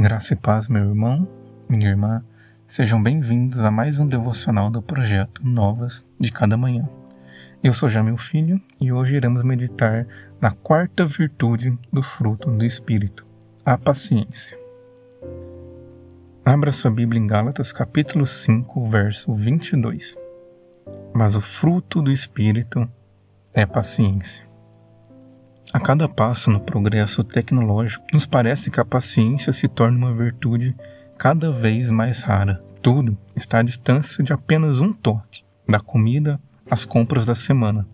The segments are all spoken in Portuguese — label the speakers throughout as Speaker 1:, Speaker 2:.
Speaker 1: Graça e paz, meu irmão, minha irmã, sejam bem-vindos a mais um devocional do projeto Novas de Cada Manhã. Eu sou já meu filho e hoje iremos meditar na quarta virtude do fruto do Espírito, a paciência. Abra sua Bíblia em Gálatas, capítulo 5, verso 22. Mas o fruto do Espírito é paciência. A cada passo no progresso tecnológico, nos parece que a paciência se torna uma virtude cada vez mais rara. Tudo está à distância de apenas um toque, da comida às compras da semana.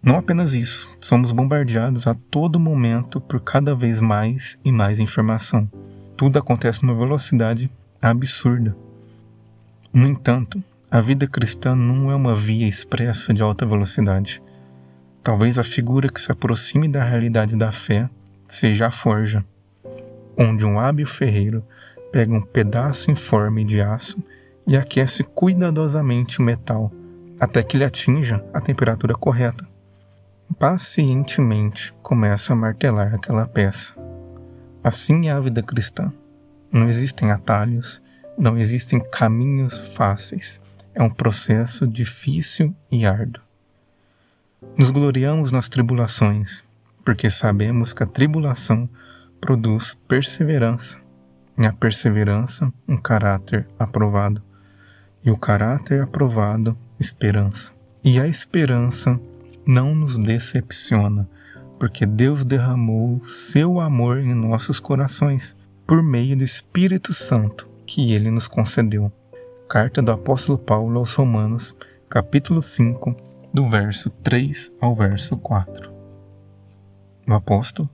Speaker 1: Não apenas isso, somos bombardeados a todo momento por cada vez mais e mais informação. Tudo acontece numa velocidade absurda. No entanto, a vida cristã não é uma via expressa de alta velocidade. Talvez a figura que se aproxime da realidade da fé seja a forja, onde um hábil ferreiro pega um pedaço informe de aço e aquece cuidadosamente o metal até que ele atinja a temperatura correta. Pacientemente começa a martelar aquela peça. Assim é a vida cristã. Não existem atalhos, não existem caminhos fáceis. É um processo difícil e árduo. Nos gloriamos nas tribulações, porque sabemos que a tribulação produz perseverança, e a perseverança, um caráter aprovado, e o caráter aprovado, esperança. E a esperança não nos decepciona, porque Deus derramou seu amor em nossos corações por meio do Espírito Santo que ele nos concedeu. Carta do apóstolo Paulo aos Romanos, capítulo 5, do verso 3 ao verso 4. O apóstolo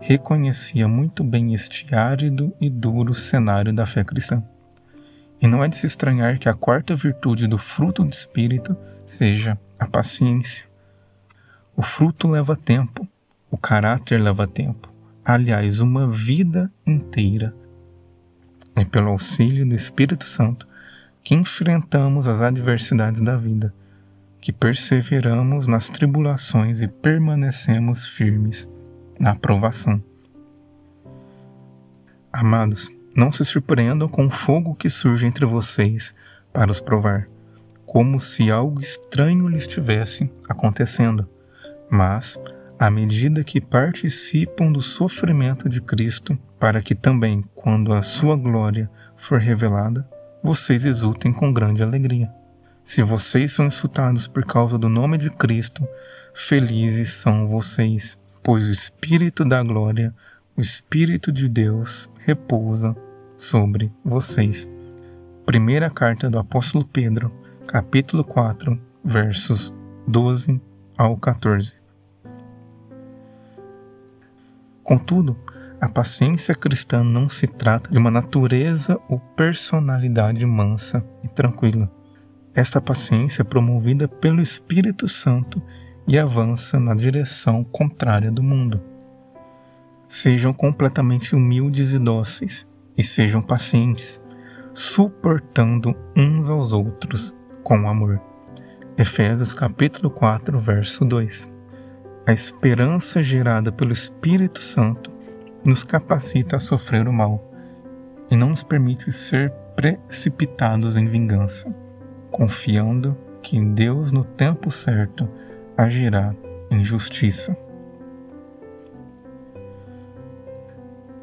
Speaker 1: reconhecia muito bem este árido e duro cenário da fé cristã. E não é de se estranhar que a quarta virtude do fruto do Espírito seja a paciência. O fruto leva tempo, o caráter leva tempo, aliás, uma vida inteira. É pelo auxílio do Espírito Santo que enfrentamos as adversidades da vida que perseveramos nas tribulações e permanecemos firmes na aprovação. Amados, não se surpreendam com o fogo que surge entre vocês para os provar, como se algo estranho lhes estivesse acontecendo. Mas, à medida que participam do sofrimento de Cristo, para que também, quando a sua glória for revelada, vocês exultem com grande alegria. Se vocês são insultados por causa do nome de Cristo, felizes são vocês, pois o Espírito da glória, o Espírito de Deus, repousa sobre vocês. Primeira carta do apóstolo Pedro, capítulo 4, versos 12 ao 14. Contudo, a paciência cristã não se trata de uma natureza ou personalidade mansa e tranquila esta paciência é promovida pelo Espírito Santo e avança na direção contrária do mundo. Sejam completamente humildes e dóceis, e sejam pacientes, suportando uns aos outros com amor. Efésios capítulo 4, verso 2. A esperança gerada pelo Espírito Santo nos capacita a sofrer o mal e não nos permite ser precipitados em vingança confiando que Deus, no tempo certo, agirá em justiça.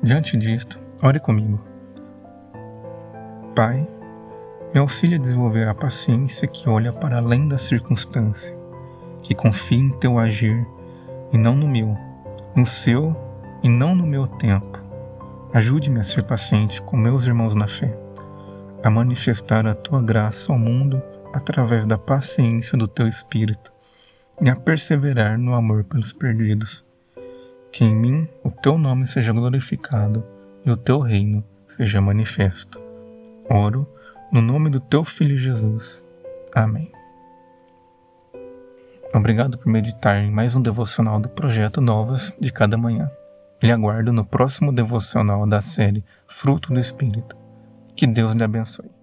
Speaker 1: Diante disto, ore comigo. Pai, me auxilia a desenvolver a paciência que olha para além da circunstância, que confia em teu agir e não no meu, no seu e não no meu tempo. Ajude-me a ser paciente com meus irmãos na fé a manifestar a tua graça ao mundo através da paciência do teu Espírito e a perseverar no amor pelos perdidos. Que em mim o teu nome seja glorificado e o teu reino seja manifesto. Oro no nome do teu Filho Jesus. Amém. Obrigado por meditar em mais um devocional do projeto Novas de Cada Manhã. Lhe aguardo no próximo devocional da série Fruto do Espírito. Que Deus lhe abençoe.